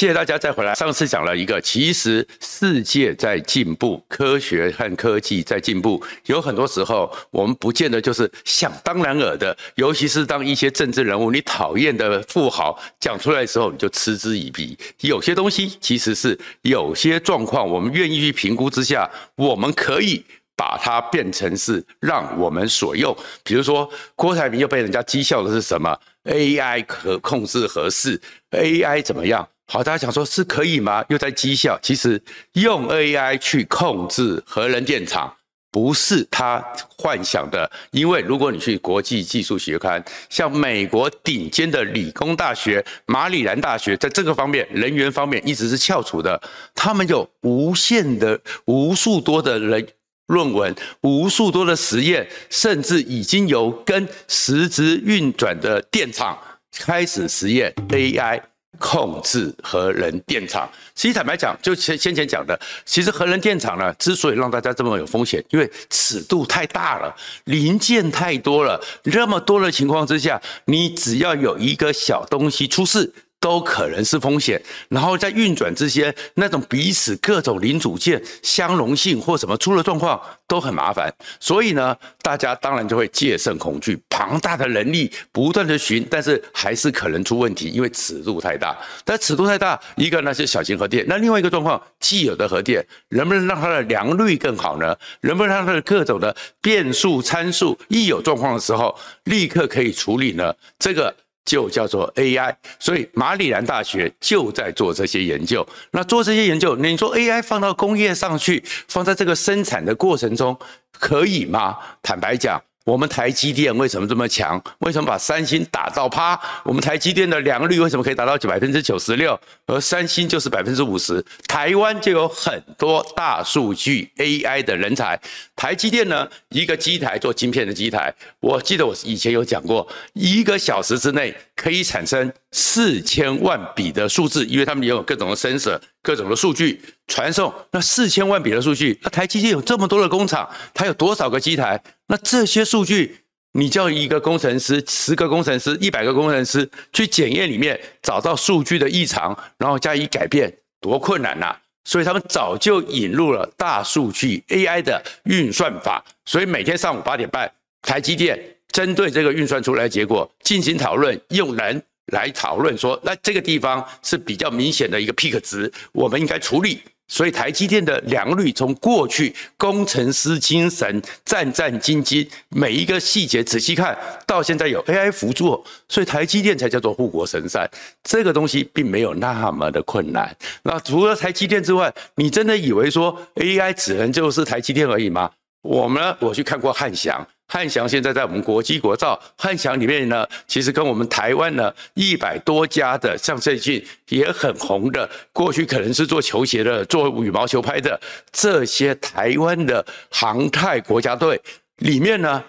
谢谢大家再回来。上次讲了一个，其实世界在进步，科学和科技在进步，有很多时候我们不见得就是想当然尔的，尤其是当一些政治人物你讨厌的富豪讲出来的时候，你就嗤之以鼻。有些东西其实是有些状况，我们愿意去评估之下，我们可以。把它变成是让我们所用，比如说郭台铭又被人家讥笑的是什么？AI 可控制合适，AI 怎么样？好，大家想说是可以吗？又在讥笑。其实用 AI 去控制核能电厂不是他幻想的，因为如果你去国际技术学刊，像美国顶尖的理工大学马里兰大学，在这个方面人员方面一直是翘楚的，他们有无限的无数多的人。论文无数多的实验，甚至已经由跟实质运转的电厂开始实验 AI 控制核能电厂。其实坦白讲，就先先前讲的，其实核能电厂呢，之所以让大家这么有风险，因为尺度太大了，零件太多了，那么多的情况之下，你只要有一个小东西出事。都可能是风险，然后在运转之间，那种彼此各种零组件相容性或什么出了状况都很麻烦，所以呢，大家当然就会戒慎恐惧，庞大的人力不断的寻，但是还是可能出问题，因为尺度太大。但尺度太大，一个那是小型核电，那另外一个状况，既有的核电能不能让它的良率更好呢？能不能让它的各种的变数参数一有状况的时候，立刻可以处理呢？这个。就叫做 AI，所以马里兰大学就在做这些研究。那做这些研究，你说 AI 放到工业上去，放在这个生产的过程中，可以吗？坦白讲。我们台积电为什么这么强？为什么把三星打到趴？我们台积电的良率为什么可以达到百分之九十六，而三星就是百分之五十？台湾就有很多大数据 AI 的人才。台积电呢，一个机台做晶片的机台，我记得我以前有讲过，一个小时之内可以产生四千万笔的数字，因为他们也有各种的 sensor。各种的数据传送，那四千万笔的数据，那台积电有这么多的工厂，它有多少个机台？那这些数据，你叫一个工程师、十个工程师、一百个工程师去检验里面，找到数据的异常，然后加以改变，多困难呐、所以他们早就引入了大数据 AI 的运算法，所以每天上午八点半，台积电针对这个运算出来的结果进行讨论，用人。来讨论说，那这个地方是比较明显的一个 peak 值，我们应该处理。所以台积电的良率从过去工程师精神战战兢兢，每一个细节仔细看到现在有 AI 辅助，所以台积电才叫做护国神山。这个东西并没有那么的困难。那除了台积电之外，你真的以为说 AI 只能就是台积电而已吗？我们呢，我去看过汉翔。汉翔现在在我们国际国造，汉翔里面呢，其实跟我们台湾呢一百多家的，像最近也很红的，过去可能是做球鞋的、做羽毛球拍的这些台湾的航太国家队里面呢，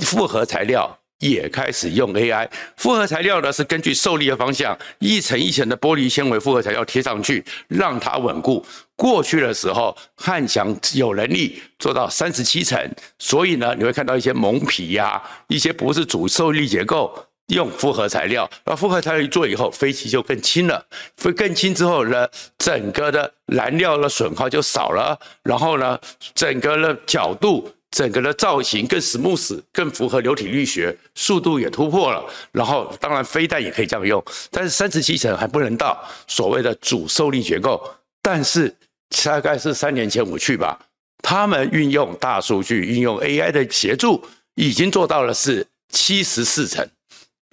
复合材料。也开始用 AI 复合材料呢，是根据受力的方向，一层一层的玻璃纤维复合材料贴上去，让它稳固。过去的时候，汉翔有能力做到三十七层，所以呢，你会看到一些蒙皮呀、一些不是主受力结构，用复合材料。那复合材料一做以后，飞机就更轻了。会更轻之后呢，整个的燃料的损耗就少了，然后呢，整个的角度。整个的造型更 smooth，更符合流体力学，速度也突破了。然后，当然飞弹也可以这样用，但是三十七层还不能到所谓的主受力结构。但是大概是三年前我去吧，他们运用大数据，运用 AI 的协助，已经做到了是七十四层，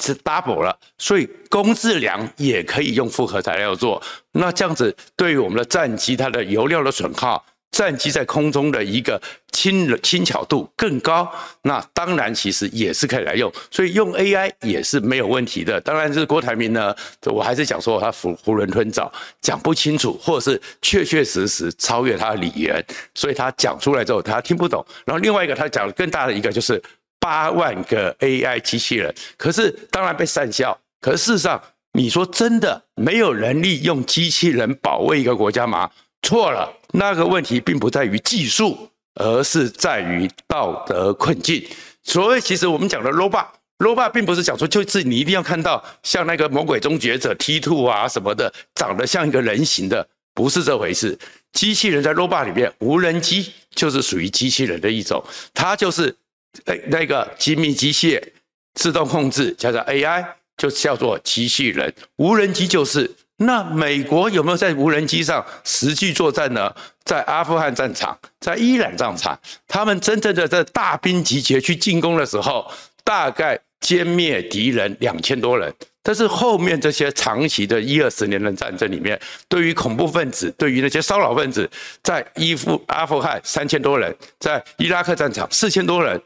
是 double 了。所以工质量也可以用复合材料做。那这样子对于我们的战机，它的油料的损耗。战机在空中的一个轻轻巧度更高，那当然其实也是可以来用，所以用 AI 也是没有问题的。当然是郭台铭呢，我还是讲说他囫囫囵吞枣，讲不清楚，或者是确确实实超越他的理源，所以他讲出来之后他听不懂。然后另外一个他讲的更大的一个就是八万个 AI 机器人，可是当然被讪笑。可是事实上，你说真的没有能力用机器人保卫一个国家吗？错了，那个问题并不在于技术，而是在于道德困境。所以其实我们讲的 Robo，Robo 并不是讲说就是你一定要看到像那个魔鬼终结者 T2 啊什么的，长得像一个人形的，不是这回事。机器人在 Robot 里面，无人机就是属于机器人的一种，它就是诶那个精密机械自动控制，叫做 AI，就叫做机器人。无人机就是。那美国有没有在无人机上实际作战呢？在阿富汗战场，在伊朗战场，他们真正的在大兵集结去进攻的时候，大概歼灭敌人两千多人。但是后面这些长期的一二十年的战争里面，对于恐怖分子，对于那些骚扰分子，在伊夫阿富汗三千多人，在伊拉克战场四千多人，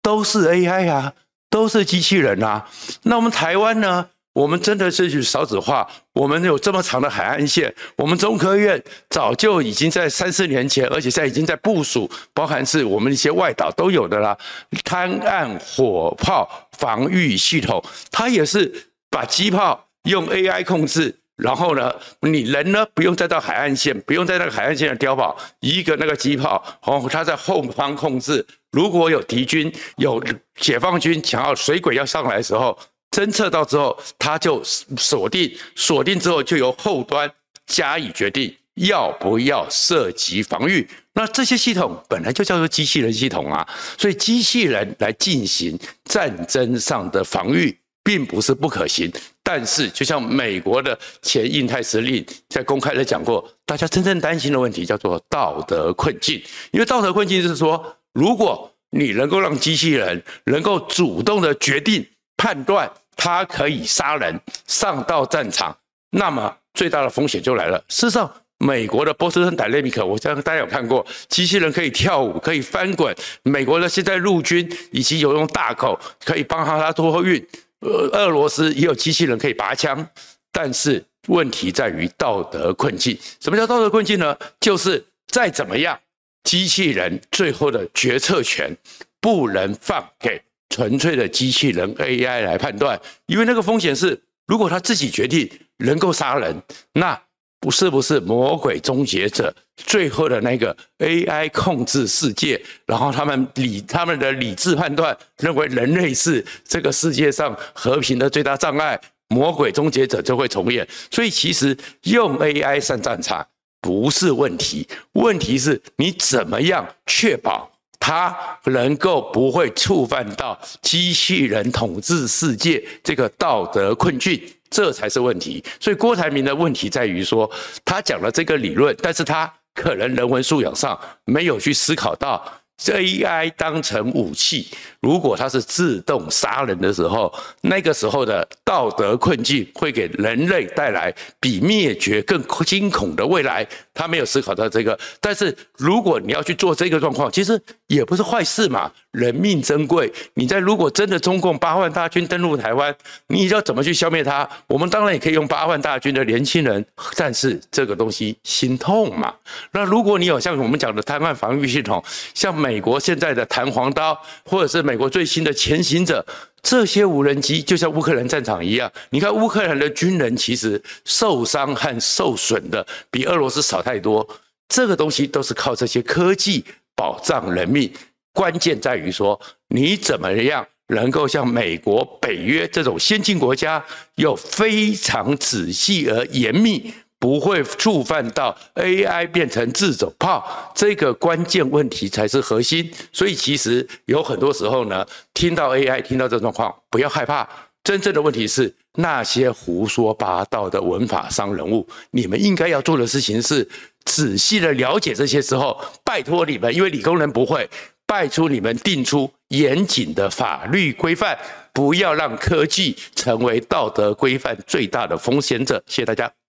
都是 AI 啊，都是机器人啊。那我们台湾呢？我们真的是去少子化，我们有这么长的海岸线，我们中科院早就已经在三四年前，而且现在已经在部署，包含是我们一些外岛都有的啦，滩岸火炮防御系统，它也是把机炮用 AI 控制，然后呢，你人呢不用再到海岸线，不用在那个海岸线的碉堡，一个那个机炮，哦，它在后方控制，如果有敌军有解放军想要水鬼要上来的时候。侦测到之后，它就锁定，锁定之后就由后端加以决定要不要涉及防御。那这些系统本来就叫做机器人系统啊，所以机器人来进行战争上的防御，并不是不可行。但是，就像美国的前印太司令在公开的讲过，大家真正担心的问题叫做道德困境，因为道德困境是说，如果你能够让机器人能够主动的决定判断。它可以杀人，上到战场，那么最大的风险就来了。事实上，美国的波士顿 Dynamics，我相信大家有看过，机器人可以跳舞，可以翻滚。美国的现在陆军以及有用大口可以帮他他托运。呃，俄罗斯也有机器人可以拔枪，但是问题在于道德困境。什么叫道德困境呢？就是再怎么样，机器人最后的决策权不能放给。纯粹的机器人 AI 来判断，因为那个风险是，如果他自己决定能够杀人，那不是不是魔鬼终结者最后的那个 AI 控制世界，然后他们理他们的理智判断认为人类是这个世界上和平的最大障碍，魔鬼终结者就会重演。所以其实用 AI 上战场不是问题，问题是你怎么样确保。它能够不会触犯到机器人统治世界这个道德困境，这才是问题。所以郭台铭的问题在于说，他讲了这个理论，但是他可能人文素养上没有去思考到。AI 当成武器，如果它是自动杀人的时候，那个时候的道德困境会给人类带来比灭绝更惊恐的未来。他没有思考到这个，但是如果你要去做这个状况，其实也不是坏事嘛。人命珍贵，你在如果真的中共八万大军登陆台湾，你要怎么去消灭它？我们当然也可以用八万大军的年轻人，但是这个东西心痛嘛。那如果你有像我们讲的滩岸防御系统，像美国现在的弹簧刀，或者是美国最新的潜行者，这些无人机就像乌克兰战场一样，你看乌克兰的军人其实受伤和受损的比俄罗斯少太多，这个东西都是靠这些科技保障人命。关键在于说，你怎么样能够像美国、北约这种先进国家，又非常仔细而严密，不会触犯到 AI 变成自走炮这个关键问题才是核心。所以其实有很多时候呢，听到 AI，听到这状况，不要害怕。真正的问题是那些胡说八道的文法商人物，你们应该要做的事情是仔细的了解这些时候，拜托你们，因为理工人不会。拜托你们定出严谨的法律规范，不要让科技成为道德规范最大的风险者。谢谢大家。